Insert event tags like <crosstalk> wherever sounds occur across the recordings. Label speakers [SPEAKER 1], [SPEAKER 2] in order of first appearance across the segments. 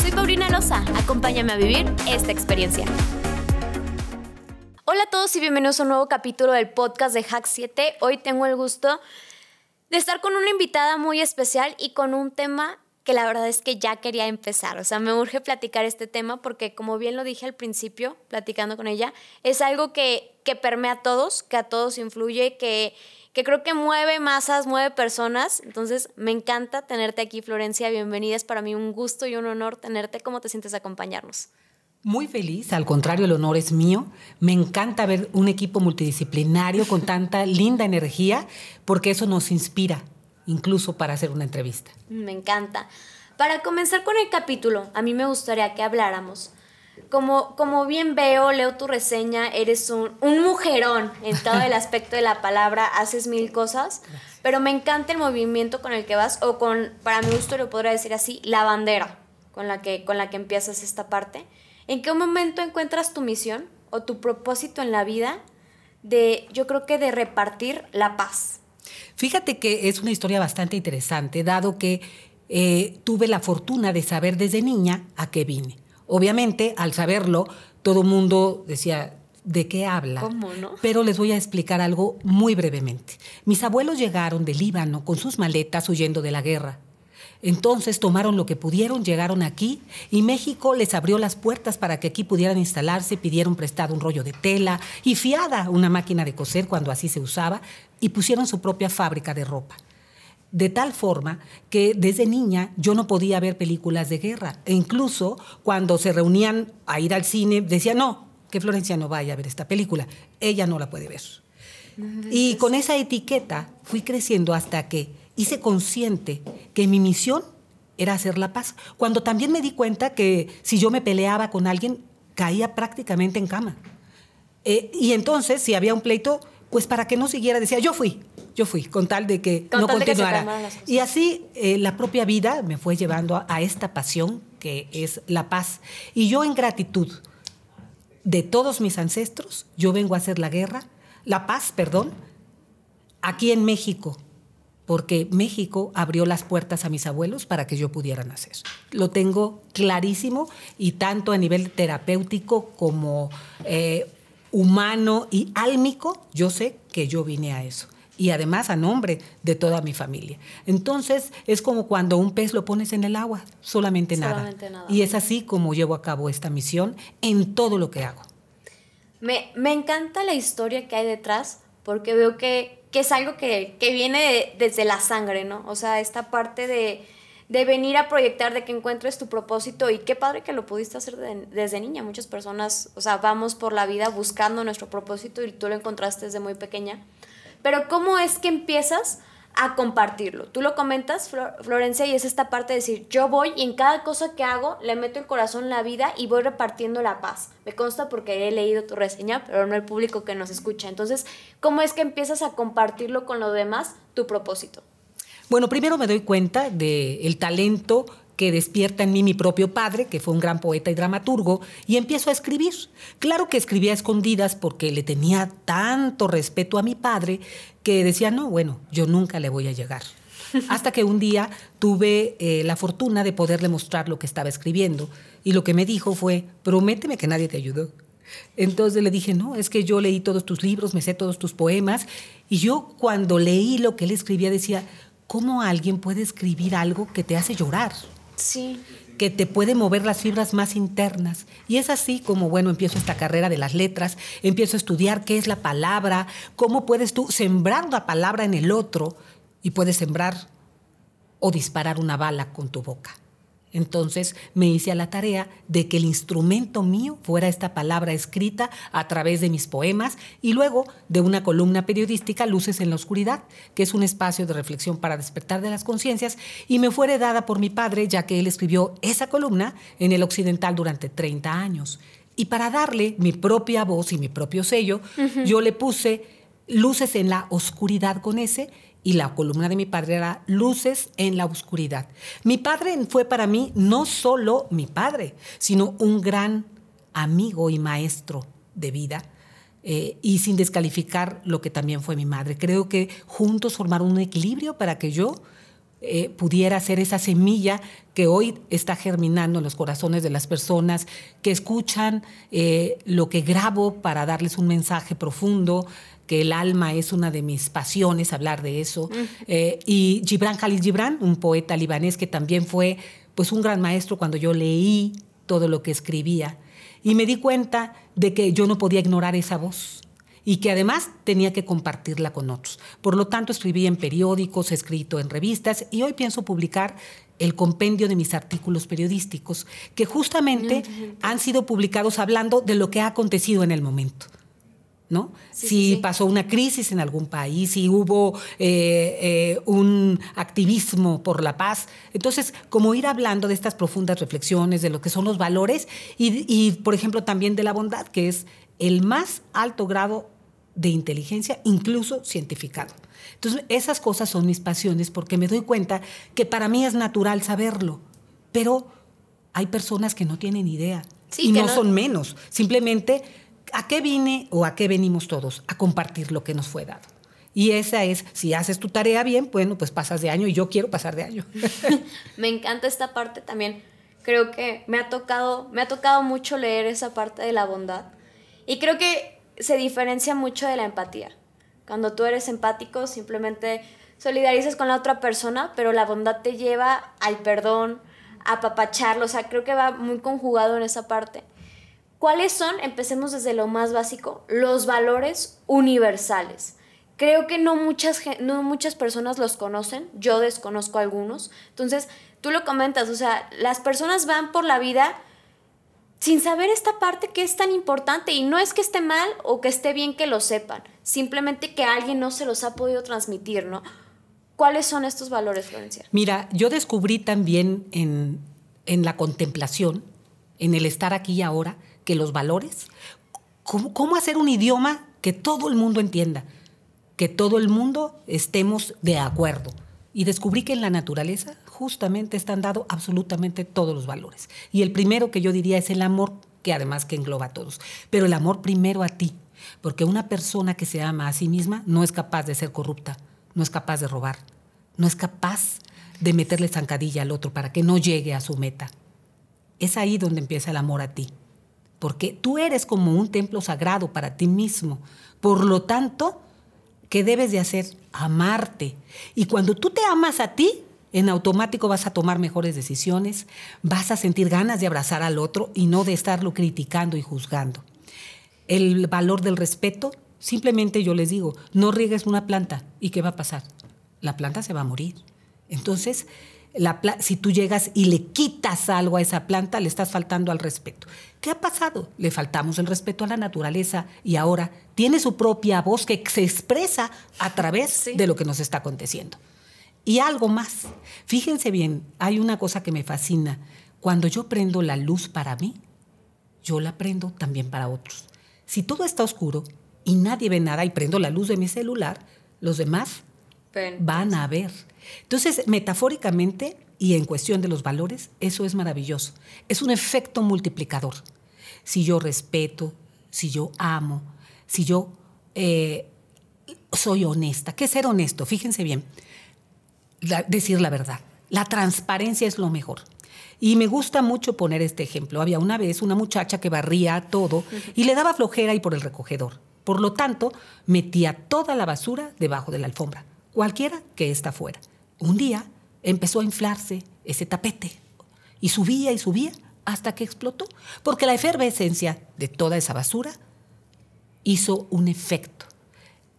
[SPEAKER 1] Soy Paulina Loza, acompáñame a vivir esta experiencia. Hola a todos y bienvenidos a un nuevo capítulo del podcast de Hack 7. Hoy tengo el gusto de estar con una invitada muy especial y con un tema que la verdad es que ya quería empezar. O sea, me urge platicar este tema porque como bien lo dije al principio, platicando con ella, es algo que, que permea a todos, que a todos influye, que, que creo que mueve masas, mueve personas. Entonces, me encanta tenerte aquí, Florencia. Bienvenida. Es para mí un gusto y un honor tenerte. ¿Cómo te sientes acompañarnos?
[SPEAKER 2] Muy feliz, al contrario, el honor es mío. Me encanta ver un equipo multidisciplinario con tanta <laughs> linda energía, porque eso nos inspira, incluso para hacer una entrevista.
[SPEAKER 1] Me encanta. Para comenzar con el capítulo, a mí me gustaría que habláramos. Como, como bien veo, leo tu reseña, eres un, un mujerón en todo el <laughs> aspecto de la palabra, haces mil cosas, pero me encanta el movimiento con el que vas, o con, para mi gusto lo podría decir así, la bandera con la que, con la que empiezas esta parte. ¿En qué momento encuentras tu misión o tu propósito en la vida de, yo creo que de repartir la paz?
[SPEAKER 2] Fíjate que es una historia bastante interesante, dado que eh, tuve la fortuna de saber desde niña a qué vine. Obviamente, al saberlo, todo el mundo decía, ¿de qué habla?
[SPEAKER 1] ¿Cómo no?
[SPEAKER 2] Pero les voy a explicar algo muy brevemente. Mis abuelos llegaron de Líbano con sus maletas huyendo de la guerra. Entonces tomaron lo que pudieron, llegaron aquí y México les abrió las puertas para que aquí pudieran instalarse, pidieron prestado un rollo de tela y fiada una máquina de coser cuando así se usaba y pusieron su propia fábrica de ropa. De tal forma que desde niña yo no podía ver películas de guerra. E incluso cuando se reunían a ir al cine, decía, no, que Florencia no vaya a ver esta película. Ella no la puede ver. Y con esa etiqueta fui creciendo hasta que hice consciente que mi misión era hacer la paz. Cuando también me di cuenta que si yo me peleaba con alguien, caía prácticamente en cama. Eh, y entonces, si había un pleito, pues para que no siguiera, decía, yo fui, yo fui, con tal de que
[SPEAKER 1] Con
[SPEAKER 2] no
[SPEAKER 1] que
[SPEAKER 2] continuara.
[SPEAKER 1] cosas.
[SPEAKER 2] y así eh, la propia vida me fue llevando a, a esta pasión que es la paz. Y yo en gratitud de todos mis ancestros, yo vengo a hacer la guerra, la paz, perdón, aquí en México, porque México abrió las puertas a mis abuelos para que yo pudiera nacer. Lo tengo clarísimo y tanto a nivel terapéutico como eh, humano y álmico, yo sé que yo vine a eso. Y además a nombre de toda mi familia. Entonces es como cuando un pez lo pones en el agua, solamente,
[SPEAKER 1] Solamente
[SPEAKER 2] nada.
[SPEAKER 1] nada.
[SPEAKER 2] Y es así como llevo a cabo esta misión en todo lo que hago.
[SPEAKER 1] Me, me encanta la historia que hay detrás porque veo que, que es algo que, que viene de- desde la sangre, ¿no? O sea, esta parte de, de venir a proyectar, de que encuentres tu propósito y qué padre que lo pudiste hacer de- desde niña. Muchas personas, o sea, vamos por la vida buscando nuestro propósito y tú lo encontraste desde muy pequeña. Pero ¿cómo es que empiezas a compartirlo? Tú lo comentas, Flor- Florencia, y es esta parte de decir, yo voy y en cada cosa que hago le meto el corazón, la vida y voy repartiendo la paz. Me consta porque he leído tu reseña, pero no el público que nos escucha. Entonces, ¿cómo es que empiezas a compartirlo con los demás, tu propósito?
[SPEAKER 2] Bueno, primero me doy cuenta del talento que despierta en mí mi propio padre, que fue un gran poeta y dramaturgo, y empiezo a escribir. Claro que escribía a escondidas porque le tenía tanto respeto a mi padre que decía, no, bueno, yo nunca le voy a llegar. <laughs> Hasta que un día tuve eh, la fortuna de poderle mostrar lo que estaba escribiendo, y lo que me dijo fue, prométeme que nadie te ayudó. Entonces le dije, no, es que yo leí todos tus libros, me sé todos tus poemas, y yo cuando leí lo que él escribía decía, ¿cómo alguien puede escribir algo que te hace llorar?
[SPEAKER 1] Sí.
[SPEAKER 2] que te puede mover las fibras más internas. Y es así como, bueno, empiezo esta carrera de las letras, empiezo a estudiar qué es la palabra, cómo puedes tú sembrar la palabra en el otro y puedes sembrar o disparar una bala con tu boca. Entonces me hice a la tarea de que el instrumento mío fuera esta palabra escrita a través de mis poemas y luego de una columna periodística Luces en la Oscuridad, que es un espacio de reflexión para despertar de las conciencias y me fue heredada por mi padre ya que él escribió esa columna en el Occidental durante 30 años. Y para darle mi propia voz y mi propio sello, yo le puse Luces en la Oscuridad con ese y la columna de mi padre era Luces en la Oscuridad. Mi padre fue para mí no solo mi padre, sino un gran amigo y maestro de vida. Eh, y sin descalificar lo que también fue mi madre. Creo que juntos formaron un equilibrio para que yo eh, pudiera ser esa semilla que hoy está germinando en los corazones de las personas que escuchan eh, lo que grabo para darles un mensaje profundo, que el alma es una de mis pasiones, hablar de eso. Eh, y Gibran Khalil Gibran, un poeta libanés que también fue pues, un gran maestro cuando yo leí todo lo que escribía. Y me di cuenta de que yo no podía ignorar esa voz y que además tenía que compartirla con otros. Por lo tanto, escribí en periódicos, he escrito en revistas y hoy pienso publicar el compendio de mis artículos periodísticos, que justamente han sido publicados hablando de lo que ha acontecido en el momento. ¿No? si pasó una crisis en algún país, si hubo eh, eh, un activismo por la paz. Entonces, como ir hablando de estas profundas reflexiones, de lo que son los valores y, y, por ejemplo, también de la bondad, que es el más alto grado de inteligencia, incluso cientificado. Entonces, esas cosas son mis pasiones porque me doy cuenta que para mí es natural saberlo, pero hay personas que no tienen idea y no, no son menos. Simplemente ¿A qué vine o a qué venimos todos? A compartir lo que nos fue dado. Y esa es, si haces tu tarea bien, bueno, pues pasas de año y yo quiero pasar de año. <laughs>
[SPEAKER 1] me encanta esta parte también. Creo que me ha tocado, me ha tocado mucho leer esa parte de la bondad. Y creo que se diferencia mucho de la empatía. Cuando tú eres empático, simplemente solidarizas con la otra persona, pero la bondad te lleva al perdón, a papacharlo. O sea, creo que va muy conjugado en esa parte. ¿Cuáles son, empecemos desde lo más básico, los valores universales? Creo que no muchas, no muchas personas los conocen, yo desconozco algunos. Entonces, tú lo comentas, o sea, las personas van por la vida sin saber esta parte que es tan importante y no es que esté mal o que esté bien que lo sepan, simplemente que alguien no se los ha podido transmitir, ¿no? ¿Cuáles son estos valores, Florencia?
[SPEAKER 2] Mira, yo descubrí también en, en la contemplación, en el estar aquí y ahora, que los valores. ¿Cómo, hacer un idioma que todo el mundo entienda? Que todo el mundo estemos de acuerdo. Y descubrí que en la naturaleza justamente están dados absolutamente todos los valores. Y el primero que yo diría es el amor, que además que engloba a todos. Pero el amor primero a ti. Porque una persona que se ama a sí misma no es capaz de ser corrupta, no es capaz de robar, no es capaz de meterle zancadilla al otro para que no llegue a su meta. Es ahí donde empieza el amor a ti porque tú eres como un templo sagrado para ti mismo. Por lo tanto, ¿qué debes de hacer? Amarte. Y cuando tú te amas a ti, en automático vas a tomar mejores decisiones, vas a sentir ganas de abrazar al otro y no de estarlo criticando y juzgando. El valor del respeto, simplemente yo les digo, no riegues una planta y ¿qué va a pasar? La planta se va a morir. Entonces, si tú llegas y le quitas algo a esa planta, le estás faltando al respeto. ¿Qué ha pasado? Le faltamos el respeto a la naturaleza y ahora tiene su propia voz que se expresa a través de lo que nos está aconteciendo. Y algo más. Fíjense bien, hay una cosa que me fascina. Cuando yo prendo la luz para mí, yo la prendo también para otros. Si todo está oscuro y nadie ve nada y prendo la luz de mi celular, los demás van a ver. Entonces, metafóricamente y en cuestión de los valores, eso es maravilloso. Es un efecto multiplicador. Si yo respeto, si yo amo, si yo eh, soy honesta. ¿Qué ser honesto? Fíjense bien, decir la verdad. La transparencia es lo mejor. Y me gusta mucho poner este ejemplo. Había una vez una muchacha que barría todo y le daba flojera y por el recogedor. Por lo tanto, metía toda la basura debajo de la alfombra cualquiera que está fuera. Un día empezó a inflarse ese tapete y subía y subía hasta que explotó, porque la efervescencia de toda esa basura hizo un efecto.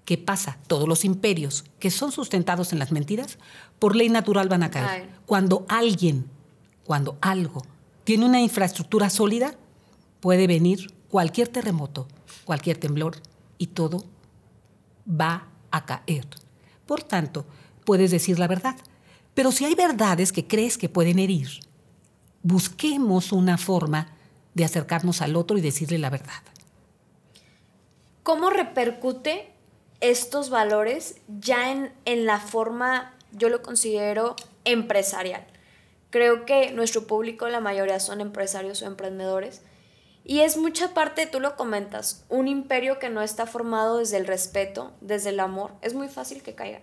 [SPEAKER 2] ¿Qué pasa? Todos los imperios que son sustentados en las mentiras, por ley natural van a caer. Cuando alguien cuando algo tiene una infraestructura sólida, puede venir cualquier terremoto, cualquier temblor y todo va a caer. Por tanto, puedes decir la verdad. Pero si hay verdades que crees que pueden herir, busquemos una forma de acercarnos al otro y decirle la verdad.
[SPEAKER 1] ¿Cómo repercute estos valores ya en, en la forma, yo lo considero, empresarial? Creo que nuestro público, la mayoría son empresarios o emprendedores. Y es mucha parte, tú lo comentas, un imperio que no está formado desde el respeto, desde el amor, es muy fácil que caiga.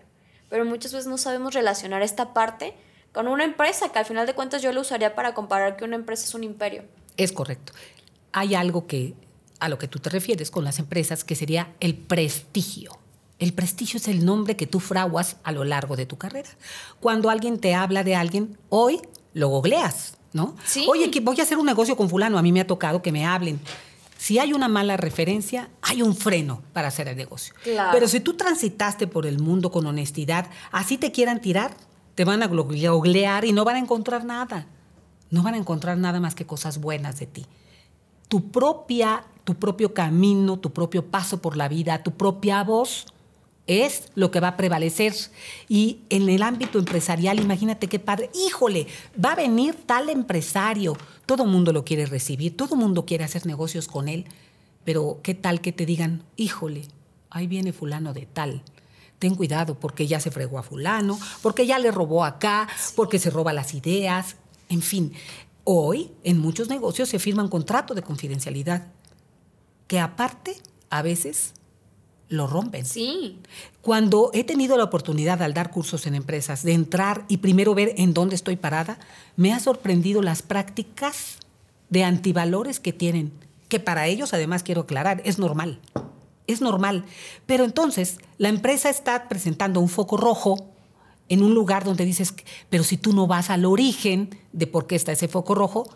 [SPEAKER 1] Pero muchas veces no sabemos relacionar esta parte con una empresa, que al final de cuentas yo lo usaría para comparar que una empresa es un imperio.
[SPEAKER 2] Es correcto. Hay algo que a lo que tú te refieres con las empresas, que sería el prestigio. El prestigio es el nombre que tú fraguas a lo largo de tu carrera. Cuando alguien te habla de alguien, hoy lo googleas, ¿no?
[SPEAKER 1] Sí.
[SPEAKER 2] Oye, que voy a hacer un negocio con fulano, a mí me ha tocado que me hablen. Si hay una mala referencia, hay un freno para hacer el negocio.
[SPEAKER 1] Claro.
[SPEAKER 2] Pero si tú transitaste por el mundo con honestidad, así te quieran tirar, te van a googlear y no van a encontrar nada. No van a encontrar nada más que cosas buenas de ti. Tu propia, tu propio camino, tu propio paso por la vida, tu propia voz es lo que va a prevalecer. Y en el ámbito empresarial, imagínate qué padre, híjole, va a venir tal empresario, todo el mundo lo quiere recibir, todo el mundo quiere hacer negocios con él, pero qué tal que te digan, híjole, ahí viene fulano de tal. Ten cuidado porque ya se fregó a fulano, porque ya le robó acá, porque se roba las ideas, en fin. Hoy en muchos negocios se firma un contrato de confidencialidad que aparte a veces lo rompen.
[SPEAKER 1] Sí.
[SPEAKER 2] Cuando he tenido la oportunidad al dar cursos en empresas de entrar y primero ver en dónde estoy parada, me ha sorprendido las prácticas de antivalores que tienen, que para ellos, además quiero aclarar, es normal. Es normal. Pero entonces la empresa está presentando un foco rojo en un lugar donde dices, pero si tú no vas al origen de por qué está ese foco rojo,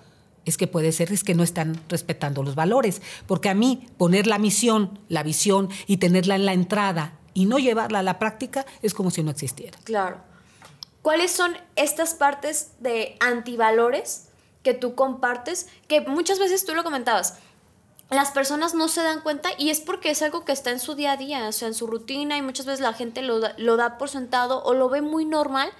[SPEAKER 2] es que puede ser es que no están respetando los valores. Porque a mí poner la misión, la visión y tenerla en la entrada y no llevarla a la práctica es como si no existiera.
[SPEAKER 1] Claro. ¿Cuáles son estas partes de antivalores que tú compartes? Que muchas veces tú lo comentabas. Las personas no se dan cuenta y es porque es algo que está en su día a día, o sea, en su rutina y muchas veces la gente lo da, lo da por sentado o lo ve muy normal.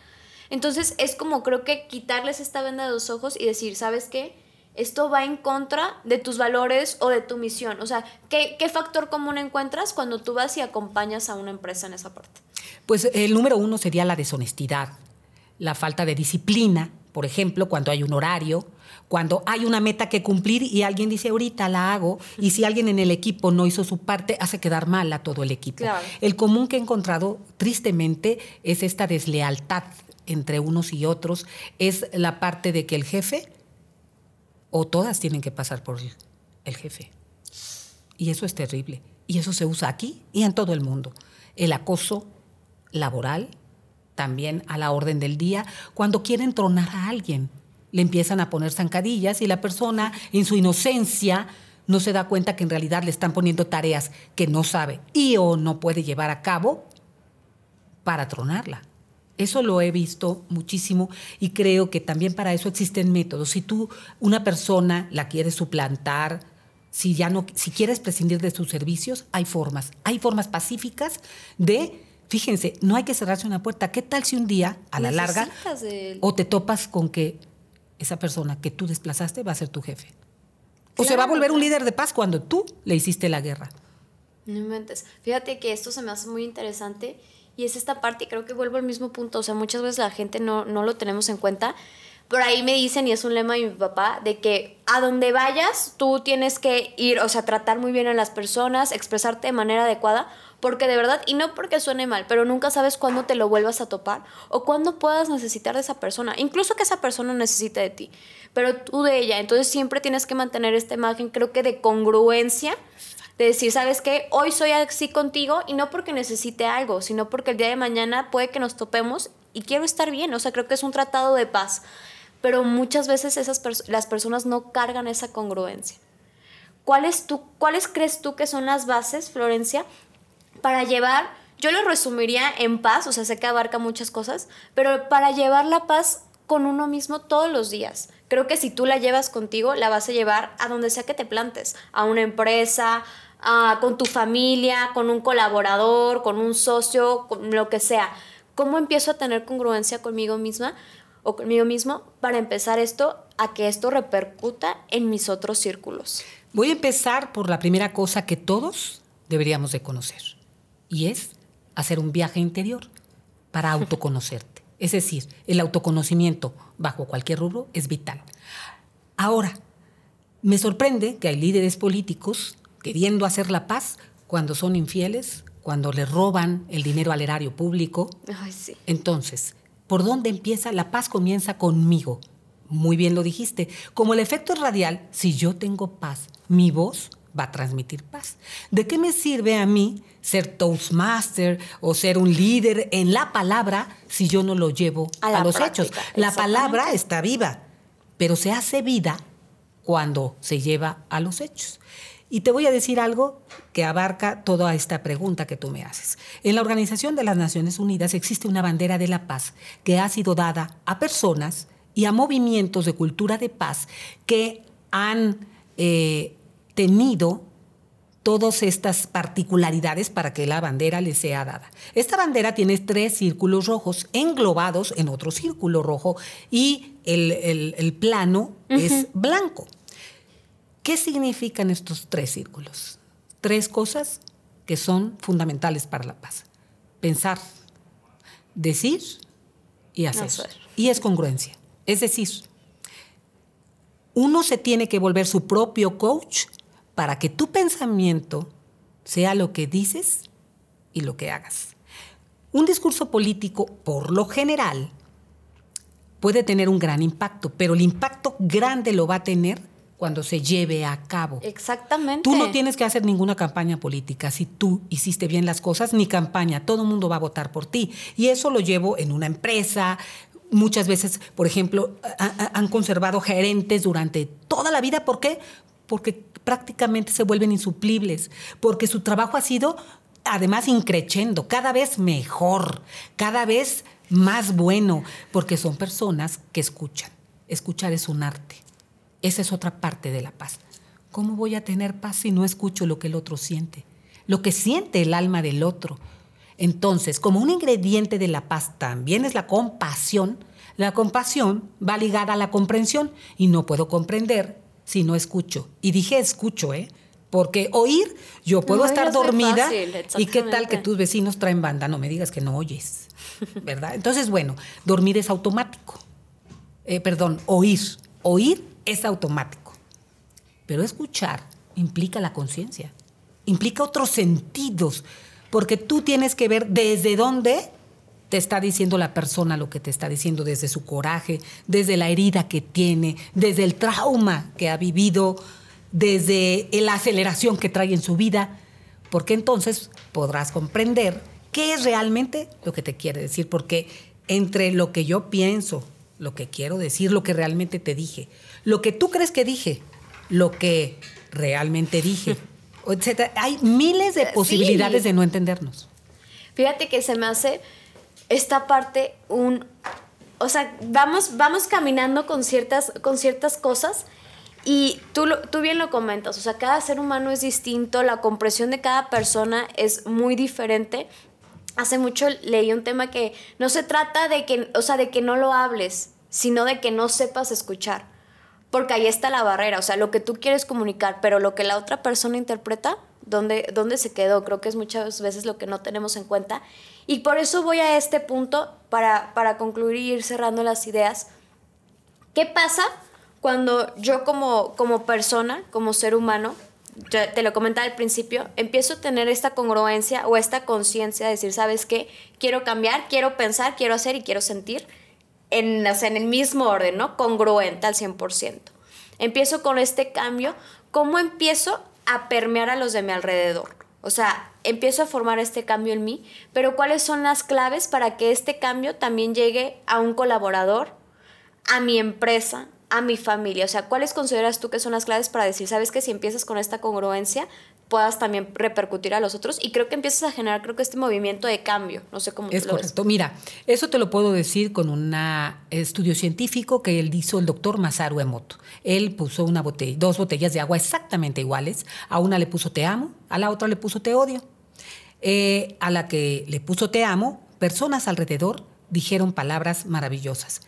[SPEAKER 1] Entonces es como creo que quitarles esta venda de los ojos y decir, ¿sabes qué? Esto va en contra de tus valores o de tu misión. O sea, ¿qué, ¿qué, factor común encuentras cuando tú vas y acompañas a una empresa en esa parte?
[SPEAKER 2] Pues el número uno sería la deshonestidad, la falta de disciplina, por ejemplo, cuando hay un horario, cuando hay una meta que cumplir y alguien dice ahorita la hago, y si alguien en el equipo no hizo su parte, hace quedar mal a todo el equipo.
[SPEAKER 1] Claro.
[SPEAKER 2] El común que he encontrado, tristemente, es esta deslealtad entre unos y otros, es la parte de que el jefe o todas tienen que pasar por el jefe. Y eso es terrible. Y eso se usa aquí y en todo el mundo. El acoso laboral, también a la orden del día, cuando quieren tronar a alguien. Le empiezan a poner zancadillas y la persona, en su inocencia, no se da cuenta que en realidad le están poniendo tareas que no sabe y o no puede llevar a cabo para tronarla. Eso lo he visto muchísimo y creo que también para eso existen métodos. Si tú una persona la quieres suplantar, si ya no si quieres prescindir de sus servicios, hay formas. Hay formas pacíficas de fíjense, no hay que cerrarse una puerta. ¿Qué tal si un día a la larga
[SPEAKER 1] el...
[SPEAKER 2] o te topas con que esa persona que tú desplazaste va a ser tu jefe? O claro, se va a volver un líder de paz cuando tú le hiciste la guerra.
[SPEAKER 1] No inventes. Fíjate que esto se me hace muy interesante y es esta parte, creo que vuelvo al mismo punto, o sea, muchas veces la gente no, no lo tenemos en cuenta. Por ahí me dicen, y es un lema de mi papá, de que a donde vayas tú tienes que ir, o sea, tratar muy bien a las personas, expresarte de manera adecuada, porque de verdad, y no porque suene mal, pero nunca sabes cuándo te lo vuelvas a topar o cuándo puedas necesitar de esa persona, incluso que esa persona necesite de ti, pero tú de ella. Entonces siempre tienes que mantener esta imagen, creo que de congruencia de decir, ¿sabes qué? Hoy soy así contigo y no porque necesite algo, sino porque el día de mañana puede que nos topemos y quiero estar bien. O sea, creo que es un tratado de paz. Pero muchas veces esas las personas no cargan esa congruencia. ¿Cuáles, tú, ¿Cuáles crees tú que son las bases, Florencia, para llevar, yo lo resumiría en paz, o sea, sé que abarca muchas cosas, pero para llevar la paz con uno mismo todos los días. Creo que si tú la llevas contigo, la vas a llevar a donde sea que te plantes, a una empresa, con tu familia, con un colaborador, con un socio, con lo que sea. ¿Cómo empiezo a tener congruencia conmigo misma o conmigo mismo para empezar esto a que esto repercuta en mis otros círculos?
[SPEAKER 2] Voy a empezar por la primera cosa que todos deberíamos de conocer y es hacer un viaje interior para <laughs> autoconocerte. Es decir, el autoconocimiento bajo cualquier rubro es vital. Ahora, me sorprende que hay líderes políticos queriendo hacer la paz cuando son infieles, cuando le roban el dinero al erario público. Entonces, ¿por dónde empieza? La paz comienza conmigo. Muy bien lo dijiste. Como el efecto es radial, si yo tengo paz, mi voz va a transmitir paz. ¿De qué me sirve a mí ser Toastmaster o ser un líder en la palabra si yo no lo llevo a, los hechos? La palabra está viva, pero se hace vida cuando se lleva a los hechos. Y te voy a decir algo que abarca toda esta pregunta que tú me haces. En la Organización de las Naciones Unidas existe una bandera de la paz que ha sido dada a personas y a movimientos de cultura de paz que han eh, tenido todas estas particularidades para que la bandera les sea dada. Esta bandera tiene tres círculos rojos englobados en otro círculo rojo y el, plano es blanco. ¿Qué significan estos tres círculos? Tres cosas que son fundamentales para la paz. Pensar, decir y hacer. Y es congruencia. Es decir, uno se tiene que volver su propio coach para que tu pensamiento sea lo que dices y lo que hagas. Un discurso político, por lo general, puede tener un gran impacto, pero el impacto grande lo va a tener cuando se lleve a cabo.
[SPEAKER 1] Exactamente.
[SPEAKER 2] Tú no tienes que hacer ninguna campaña política. Si tú hiciste bien las cosas, ni campaña, todo el mundo va a votar por ti. Y eso lo llevo en una empresa. Muchas veces, por ejemplo, han conservado gerentes durante toda la vida. ¿Por qué? Porque prácticamente se vuelven insuplibles, porque su trabajo ha sido además increchendo, cada vez mejor, cada vez más bueno, porque son personas que escuchan. Escuchar es un arte. Esa es otra parte de la paz. ¿Cómo voy a tener paz si no escucho lo que el otro siente? Lo que siente el alma del otro. Entonces, como un ingrediente de la paz también es la compasión, la compasión va ligada a la comprensión y no puedo comprender si no escucho. Y dije escucho, ¿eh? Porque oír, yo puedo estar dormida y qué tal que tus vecinos traen banda, no me digas que no oyes, ¿verdad? Entonces, bueno, dormir es automático. Eh, perdón, oír. Oír es automático. Pero escuchar implica la conciencia, implica otros sentidos, porque tú tienes que ver desde dónde te está diciendo la persona lo que te está diciendo, desde su coraje, desde la herida que tiene, desde el trauma que ha vivido, desde la aceleración que trae en su vida, porque entonces podrás comprender qué es realmente lo que te quiere decir, porque entre lo que yo pienso, lo que quiero decir, lo que realmente te dije, lo que tú crees que dije, lo que realmente dije, <laughs> etc. Hay miles de posibilidades de no entendernos.
[SPEAKER 1] Fíjate que se me hace esta parte un... O sea, vamos, vamos caminando con ciertas, con ciertas cosas y tú, tú bien lo comentas, o sea, cada ser humano es distinto, la compresión de cada persona es muy diferente. Hace mucho leí un tema que no se trata de que, o sea, de que no lo hables, sino de que no sepas escuchar porque ahí está la barrera, o sea, lo que tú quieres comunicar, pero lo que la otra persona interpreta, ¿dónde, dónde se quedó? Creo que es muchas veces lo que no tenemos en cuenta. Y por eso voy a este punto para, para concluir y ir cerrando las ideas. ¿Qué pasa cuando yo como, como persona, como ser humano, te lo comentaba al principio, empiezo a tener esta congruencia o esta conciencia de decir, ¿sabes qué? Quiero cambiar, quiero pensar, quiero hacer y quiero sentir en, en el mismo orden, ¿no? Congruente al 100%. Empiezo con este cambio, ¿cómo empiezo a permear a los de mi alrededor? O sea, empiezo a formar este cambio en mí, pero ¿cuáles son las claves para que este cambio también llegue a un colaborador, a mi empresa, a mi familia? O sea, ¿cuáles consideras tú que son las claves para decir, sabes que si empiezas con esta congruencia, puedas también repercutir a los otros? Y creo que empiezas a generar, creo que este movimiento de cambio. No sé cómo
[SPEAKER 2] Es
[SPEAKER 1] lo ves.
[SPEAKER 2] correcto. Mira, eso te lo puedo decir con un estudio científico que él hizo el doctor Masaru Emoto. Él puso una botella, dos botellas de agua exactamente iguales. A una le puso te amo, a la otra le puso te odio. Eh, a la que le puso te amo, personas alrededor dijeron palabras maravillosas.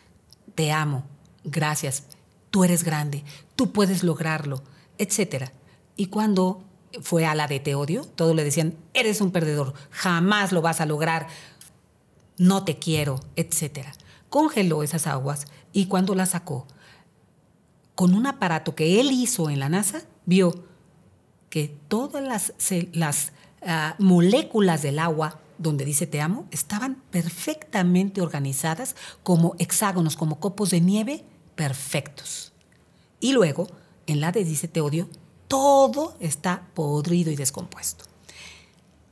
[SPEAKER 2] Te amo, gracias, tú eres grande, tú puedes lograrlo, etc. Y cuando fue a la de te odio, todos le decían, eres un perdedor, jamás lo vas a lograr, no te quiero, etc. Congeló esas aguas y cuando las sacó, con un aparato que él hizo en la NASA, vio que todas las, uh, moléculas del agua donde dice te amo, estaban perfectamente organizadas como hexágonos, como copos de nieve perfectos. Y luego, en la de dice te odio, todo está podrido y descompuesto.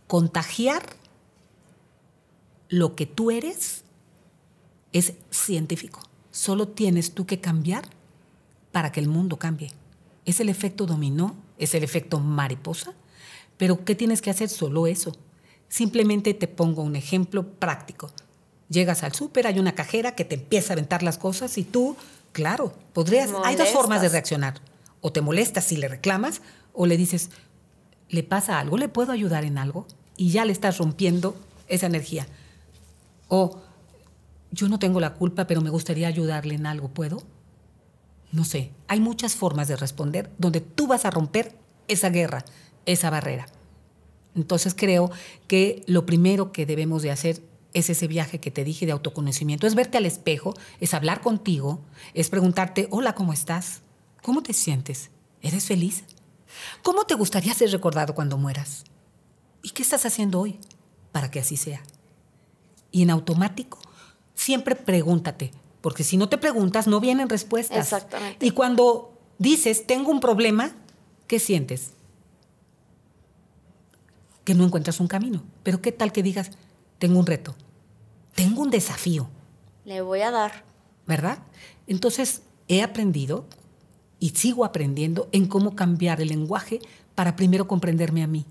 [SPEAKER 2] Contagiar lo que tú eres es científico. Solo tienes tú que cambiar para que el mundo cambie. Es el efecto dominó, es el efecto mariposa, pero ¿qué tienes que hacer? Solo eso. Simplemente te pongo un ejemplo práctico. Llegas al súper, hay una cajera que te empieza a aventar las cosas y tú, claro, podrías... Hay dos formas de reaccionar. O te molestas si le reclamas o le dices, ¿le pasa algo? ¿Le puedo ayudar en algo? Y ya le estás rompiendo esa energía. O yo no tengo la culpa, pero me gustaría ayudarle en algo, ¿puedo? No sé, hay muchas formas de responder donde tú vas a romper esa guerra, esa barrera. Entonces creo que lo primero que debemos de hacer es ese viaje que te dije de autoconocimiento, es verte al espejo, es hablar contigo, es preguntarte, hola, ¿cómo estás? ¿Cómo te sientes? ¿Eres feliz? ¿Cómo te gustaría ser recordado cuando mueras? ¿Y qué estás haciendo hoy para que así sea? Y en automático, siempre pregúntate, porque si no te preguntas, no vienen respuestas.
[SPEAKER 1] Exactamente.
[SPEAKER 2] Y cuando dices, tengo un problema, ¿qué sientes? Que no encuentras un camino. Pero ¿qué tal que digas, tengo un reto, tengo un desafío?
[SPEAKER 1] Le voy a dar.
[SPEAKER 2] ¿Verdad? Entonces, he aprendido y sigo aprendiendo en cómo cambiar el lenguaje para primero comprenderme a mí.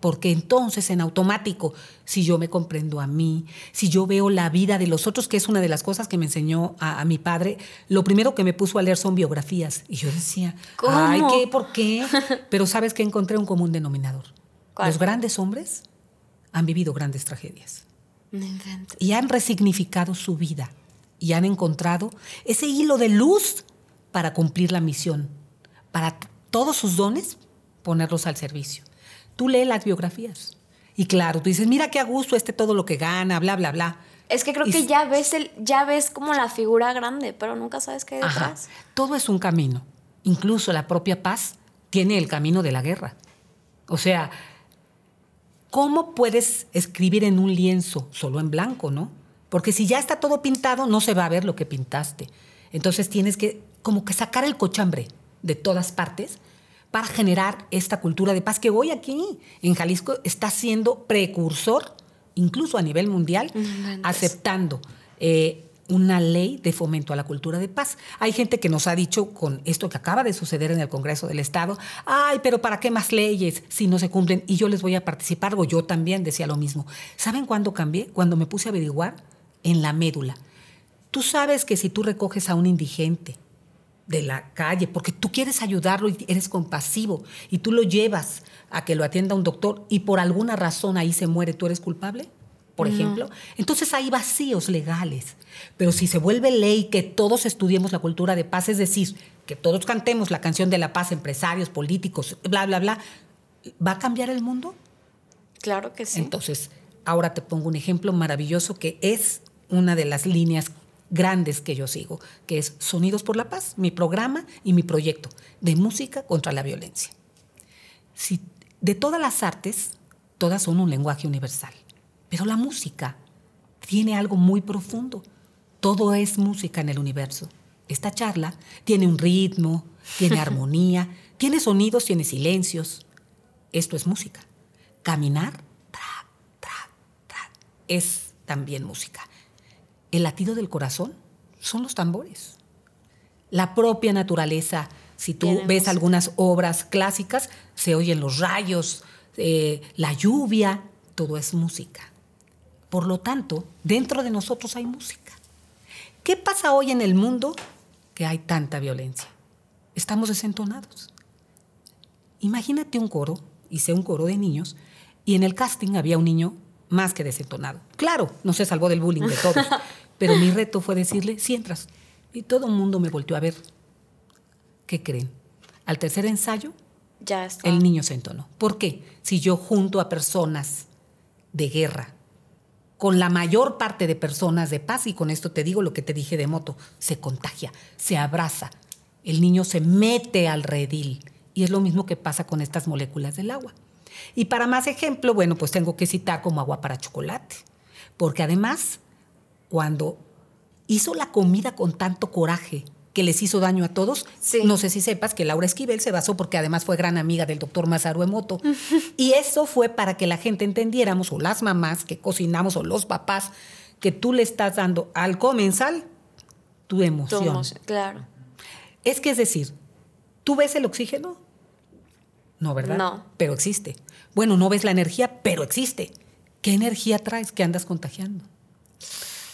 [SPEAKER 2] Porque entonces en automático, si yo me comprendo a mí, si yo veo la vida de los otros, que es una de las cosas que me enseñó a, a mi padre, lo primero que me puso a leer son biografías. Y yo decía,
[SPEAKER 1] ¿Cómo?
[SPEAKER 2] ay, ¿qué? ¿Por qué? <laughs> Pero sabes que encontré un común denominador.
[SPEAKER 1] ¿Cuál?
[SPEAKER 2] Los grandes hombres han vivido grandes tragedias y han resignificado su vida y han encontrado ese hilo de luz para cumplir la misión, para todos sus dones ponerlos al servicio. Tú lees las biografías y claro, tú dices, mira qué a gusto este todo lo que gana, bla, bla, bla.
[SPEAKER 1] Es que creo
[SPEAKER 2] Y
[SPEAKER 1] que ya ves el, ya ves como la figura grande, pero nunca sabes qué hay
[SPEAKER 2] Ajá.
[SPEAKER 1] detrás.
[SPEAKER 2] Todo es un camino. Incluso la propia paz tiene el camino de la guerra. O sea, ¿cómo puedes escribir en un lienzo solo en blanco, no? Porque si ya está todo pintado, no se va a ver lo que pintaste. Entonces tienes que como que sacar el cochambre de todas partes para generar esta cultura de paz que hoy aquí en Jalisco está siendo precursor, incluso a nivel mundial, aceptando eh, una ley de fomento a la cultura de paz. Hay gente que nos ha dicho con esto que acaba de suceder en el Congreso del Estado, ay, pero ¿para qué más leyes si no se cumplen? Y yo les voy a participar, o yo también decía lo mismo. ¿Saben cuándo cambié? Cuando me puse a averiguar en la médula. Tú sabes que si tú recoges a un indigente de la calle, porque tú quieres ayudarlo y eres compasivo, y tú lo llevas a que lo atienda un doctor y por alguna razón ahí se muere, ¿tú eres culpable? Por ejemplo. Entonces hay vacíos legales. Pero si se vuelve ley que todos estudiemos la cultura de paz, es decir, que todos cantemos la canción de la paz, empresarios, políticos, bla, bla, bla, ¿va a cambiar el mundo?
[SPEAKER 1] Claro que sí.
[SPEAKER 2] Entonces, ahora te pongo un ejemplo maravilloso que es una de las líneas grandes que yo sigo, que es Sonidos por la Paz, mi programa y mi proyecto de música contra la violencia. Si, de todas las artes, todas son un lenguaje universal, pero la música tiene algo muy profundo. Todo es música en el universo. Esta charla tiene un ritmo, tiene <laughs> armonía, tiene sonidos, tiene silencios. Esto es música. Caminar, trac, trac, trac, es también música. El latido del corazón son los tambores. La propia naturaleza, si tú
[SPEAKER 1] Tiene
[SPEAKER 2] ves
[SPEAKER 1] música.
[SPEAKER 2] algunas obras clásicas, se oyen los rayos, eh, la lluvia, todo es música. Por lo tanto, dentro de nosotros hay música. ¿Qué pasa hoy en el mundo que hay tanta violencia? Estamos desentonados. Imagínate un coro, hice un coro de niños, y en el casting había un niño más que desentonado. Claro, no se salvó del bullying de todos, <laughs> pero mi reto fue decirle, sí entras. Y todo el mundo me volteó a ver. ¿Qué creen? Al tercer ensayo,
[SPEAKER 1] Ya está.
[SPEAKER 2] el niño se entonó. ¿Por qué? Si yo junto a personas de guerra, con la mayor parte de personas de paz, y con esto te digo lo que te dije de moto, se contagia, se abraza, el niño se mete al redil. Y es lo mismo que pasa con estas moléculas del agua. Y para más ejemplo, bueno, pues tengo que citar como agua para chocolate. Porque además, cuando hizo la comida con tanto coraje que les hizo daño a todos,
[SPEAKER 1] Sí.
[SPEAKER 2] no sé si sepas que Laura Esquivel se basó porque además fue gran amiga del doctor Masaru Emoto. <laughs> y eso fue para que la gente entendiéramos, o las mamás que cocinamos, o los papás, que tú le estás dando al comensal tu emoción.
[SPEAKER 1] Somos- claro.
[SPEAKER 2] Es que es decir, ¿tú ves el oxígeno? No, ¿verdad?
[SPEAKER 1] No.
[SPEAKER 2] Pero existe. Bueno, no ves la energía, pero existe. ¿Qué energía traes que andas contagiando?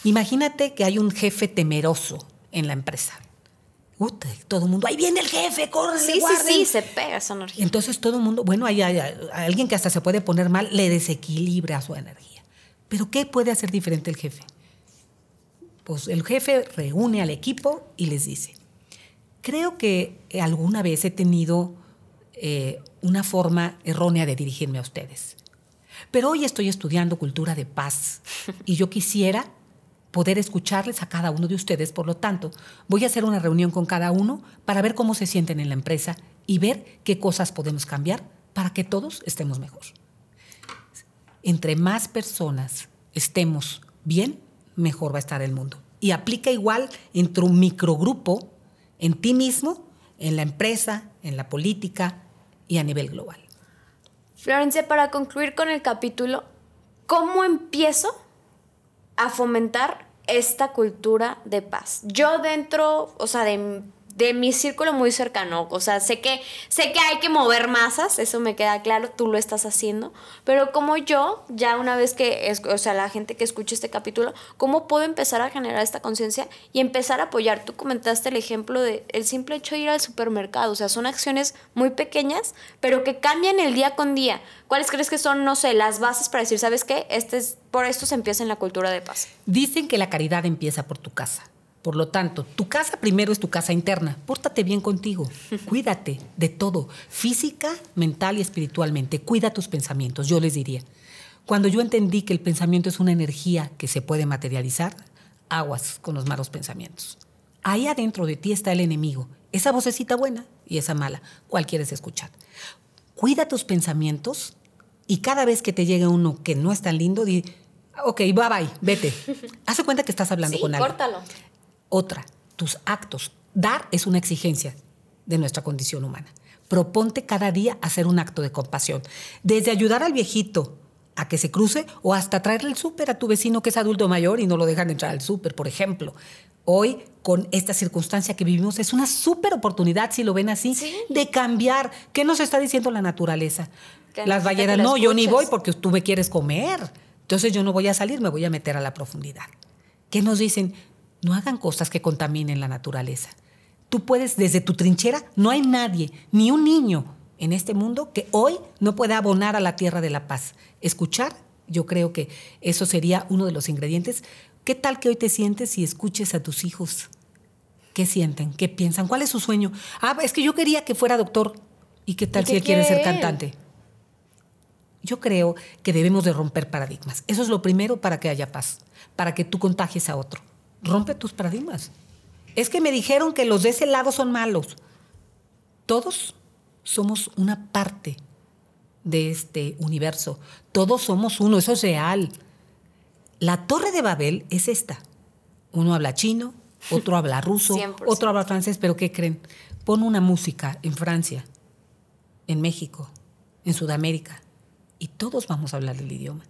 [SPEAKER 2] Imagínate que hay un jefe temeroso en la empresa. Uta, todo el mundo, ahí viene el jefe, corre,
[SPEAKER 1] Sí, sí, sí, se pega esa energía.
[SPEAKER 2] entonces todo el mundo, bueno, hay, hay- hay alguien que hasta se puede poner mal, le desequilibra su energía. Pero ¿qué puede hacer diferente el jefe? Pues el jefe reúne al equipo y les dice, creo que alguna vez he tenido eh, una forma errónea de dirigirme a ustedes, pero hoy estoy estudiando cultura de paz y yo quisiera poder escucharles a cada uno de ustedes. Por lo tanto, voy a hacer una reunión con cada uno para ver cómo se sienten en la empresa y ver qué cosas podemos cambiar para que todos estemos mejor. Entre más personas estemos bien, mejor va a estar el mundo. Y aplica igual en tu microgrupo, en ti mismo, en la empresa, en la política y a nivel global.
[SPEAKER 1] Florencia, para concluir con el capítulo, ¿cómo empiezo a fomentar esta cultura de paz? Yo dentro, o sea, de, de mi círculo muy cercano, o sea, sé que, sé que hay que mover masas, eso me queda claro, tú lo estás haciendo, pero como yo, ya una vez que, es, o sea, la gente que escuche este capítulo, ¿cómo puedo empezar a generar esta conciencia y empezar a apoyar? Tú comentaste el ejemplo de el simple hecho de ir al supermercado, o sea, son acciones muy pequeñas, pero que cambian el día con día. ¿Cuáles crees que son, no sé, las bases para decir, ¿sabes qué? Este es, por esto se empieza en la cultura de paz.
[SPEAKER 2] Dicen que la caridad empieza por tu casa. Por lo tanto, tu casa primero es tu casa interna. Pórtate bien contigo. <laughs> Cuídate de todo, física, mental y espiritualmente. Cuida tus pensamientos, yo les diría. Cuando yo entendí que el pensamiento es una energía que se puede materializar, aguas con los malos pensamientos. Ahí adentro de ti está el enemigo, esa vocecita buena y esa mala. ¿Cuál quieres escuchar? Cuida tus pensamientos y cada vez que te llegue uno que no es tan lindo, di, ok, bye bye, vete. <laughs> Haz cuenta que estás hablando
[SPEAKER 1] Sí,
[SPEAKER 2] con alguien.
[SPEAKER 1] córtalo.
[SPEAKER 2] Otra, tus actos. Dar es una exigencia de nuestra condición humana. Proponte cada día hacer un acto de compasión. Desde ayudar al viejito a que se cruce o hasta traerle el súper a tu vecino que es adulto mayor y no lo dejan entrar al súper, por ejemplo. Hoy, con esta circunstancia que vivimos, es una súper oportunidad, si lo ven así,
[SPEAKER 1] Sí.
[SPEAKER 2] de cambiar. ¿Qué nos está diciendo la naturaleza? Las ballenas, no, yo ni voy porque tú me quieres comer. Entonces yo no voy a salir, me voy a meter a la profundidad. ¿Qué nos dicen? No hagan cosas que contaminen la naturaleza. Tú puedes, desde tu trinchera, no hay nadie, ni un niño en este mundo que hoy no pueda abonar a la tierra de la paz. Escuchar, yo creo que eso sería uno de los ingredientes. ¿Qué tal que hoy te sientes y escuches a tus hijos? ¿Qué sienten? ¿Qué piensan? ¿Cuál es su sueño? Ah, es que yo quería que fuera doctor. ¿Y qué tal
[SPEAKER 1] ¿Y
[SPEAKER 2] si él quiere ser
[SPEAKER 1] quiere él?
[SPEAKER 2] cantante? Yo creo que debemos de romper paradigmas. Eso es lo primero para que haya paz, para que tú contagies a otro. Rompe tus paradigmas. Es que me dijeron que los de ese lado son malos. Todos somos una parte de este universo. Todos somos uno, eso es real. La torre de Babel es esta. Uno habla chino, otro habla <laughs> ruso,
[SPEAKER 1] 100%.
[SPEAKER 2] otro habla francés, pero ¿qué creen? Pon una música en Francia, en México, en Sudamérica, y todos vamos a hablar el idioma.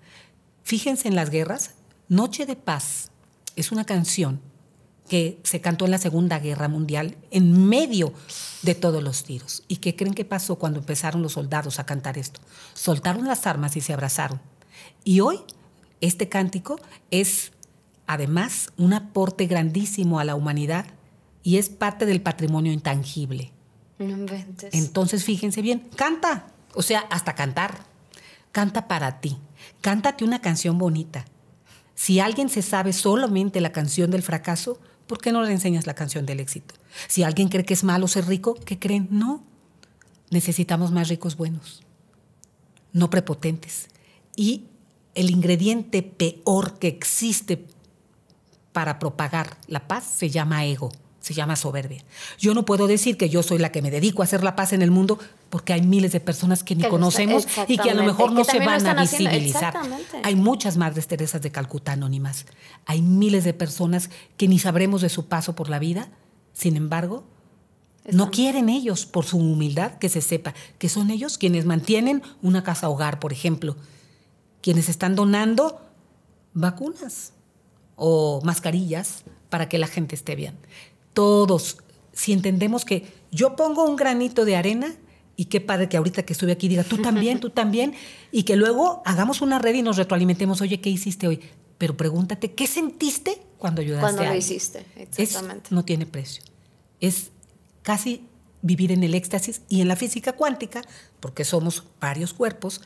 [SPEAKER 2] Fíjense en las guerras, Noche de Paz es una canción que se cantó en la Segunda Guerra Mundial en medio de todos los tiros. ¿Y qué creen que pasó cuando empezaron los soldados a cantar esto? Soltaron las armas y se abrazaron. Y hoy este cántico es además un aporte grandísimo a la humanidad y es parte del patrimonio intangible. Entonces, fíjense bien, canta, o sea, hasta cantar. Canta para ti. Cántate una canción bonita. Si alguien se sabe solamente la canción del fracaso, ¿por qué no le enseñas la canción del éxito? Si alguien cree que es malo ser rico, ¿qué creen? No. Necesitamos más ricos buenos, no prepotentes. Y el ingrediente peor que existe para propagar la paz se llama ego se llama soberbia. Yo no puedo decir que yo soy la que me dedico a hacer la paz en el mundo porque hay miles de personas que ni conocemos y que a lo mejor no se van a visibilizar. Hay muchas madres Teresas de Calcuta anónimas. Hay miles de personas que ni sabremos de su paso por la vida. Sin embargo, no quieren ellos, por su humildad, que se sepa que son ellos quienes mantienen una casa hogar, por ejemplo, quienes están donando vacunas o mascarillas para que la gente esté bien todos, si entendemos que yo pongo un granito de arena, y qué padre que ahorita que estuve aquí diga, tú también, tú también, y que luego hagamos una red y nos retroalimentemos, oye, ¿qué hiciste hoy? Pero pregúntate, ¿qué sentiste cuando ayudaste
[SPEAKER 1] cuando
[SPEAKER 2] a
[SPEAKER 1] lo hiciste, exactamente.
[SPEAKER 2] no tiene precio. Es casi vivir en el éxtasis y en la física cuántica, porque somos varios cuerpos,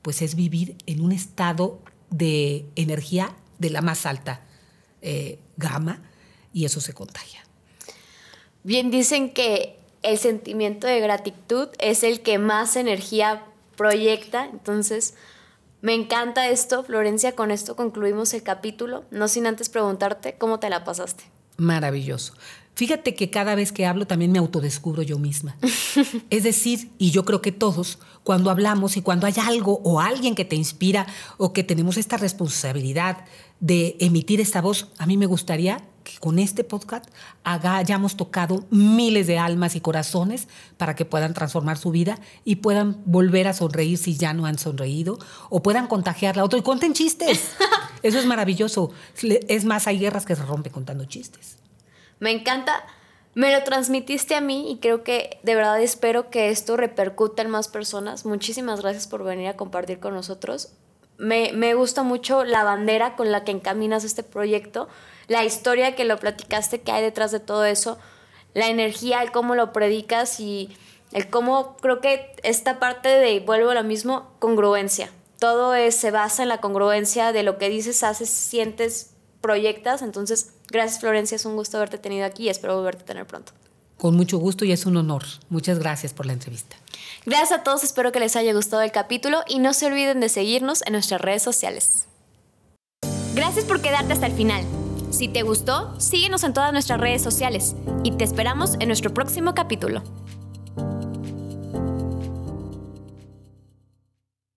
[SPEAKER 2] pues es vivir en un estado de energía de la más alta eh, gama y eso se contagia.
[SPEAKER 1] Bien dicen que el sentimiento de gratitud es el que más energía proyecta, entonces me encanta esto, Florencia, con esto concluimos el capítulo, no sin antes preguntarte cómo te la pasaste.
[SPEAKER 2] Maravilloso. Fíjate que cada vez que hablo también me autodescubro yo misma. <laughs> es decir, y yo creo que todos, cuando hablamos y cuando hay algo o alguien que te inspira o que tenemos esta responsabilidad de emitir esta voz, a mí me gustaría que con este podcast hayamos tocado miles de almas y corazones para que puedan transformar su vida y puedan volver a sonreír si ya no han sonreído o puedan contagiar a otro y cuenten chistes. <laughs> Eso es maravilloso. Es más, hay guerras que se rompen contando chistes.
[SPEAKER 1] Me encanta. Me lo transmitiste a mí y creo que de verdad espero que esto repercute en más personas. Muchísimas gracias por venir a compartir con nosotros. Me, me gusta mucho la bandera con la que encaminas este proyecto, la historia que lo platicaste que hay detrás de todo eso, la energía, el cómo lo predicas y el cómo creo que esta parte de, vuelvo a lo mismo, congruencia. Todo es, se basa en la congruencia de lo que dices, haces, sientes, proyectas. Entonces, gracias Florencia, es un gusto haberte tenido aquí y espero volverte a tener pronto.
[SPEAKER 2] Con mucho gusto y es un honor. Muchas gracias por la entrevista.
[SPEAKER 1] Gracias a todos, espero que les haya gustado el capítulo y no se olviden de seguirnos en nuestras redes sociales. Gracias por quedarte hasta el final. Si te gustó, síguenos en todas nuestras redes sociales y te esperamos en nuestro próximo capítulo.